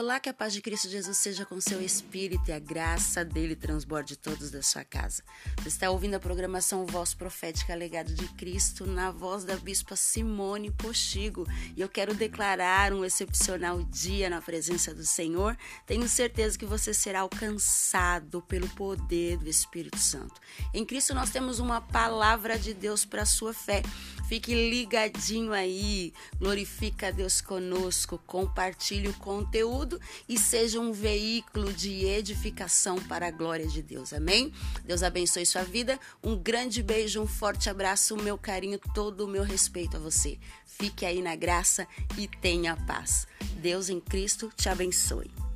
Olá, que a paz de Cristo Jesus seja com seu espírito e a graça dele transborde todos da sua casa. Você está ouvindo a programação Voz Profética Legado de Cristo na voz da Bispa Simone Postigo e eu quero declarar um excepcional dia na presença do Senhor. Tenho certeza que você será alcançado pelo poder do Espírito Santo. Em Cristo nós temos uma palavra de Deus para a sua fé. Fique ligadinho aí, glorifica a Deus conosco, compartilhe o conteúdo e seja um veículo de edificação para a glória de Deus. Amém? Deus abençoe sua vida. Um grande beijo, um forte abraço, meu carinho, todo o meu respeito a você. Fique aí na graça e tenha paz. Deus em Cristo te abençoe.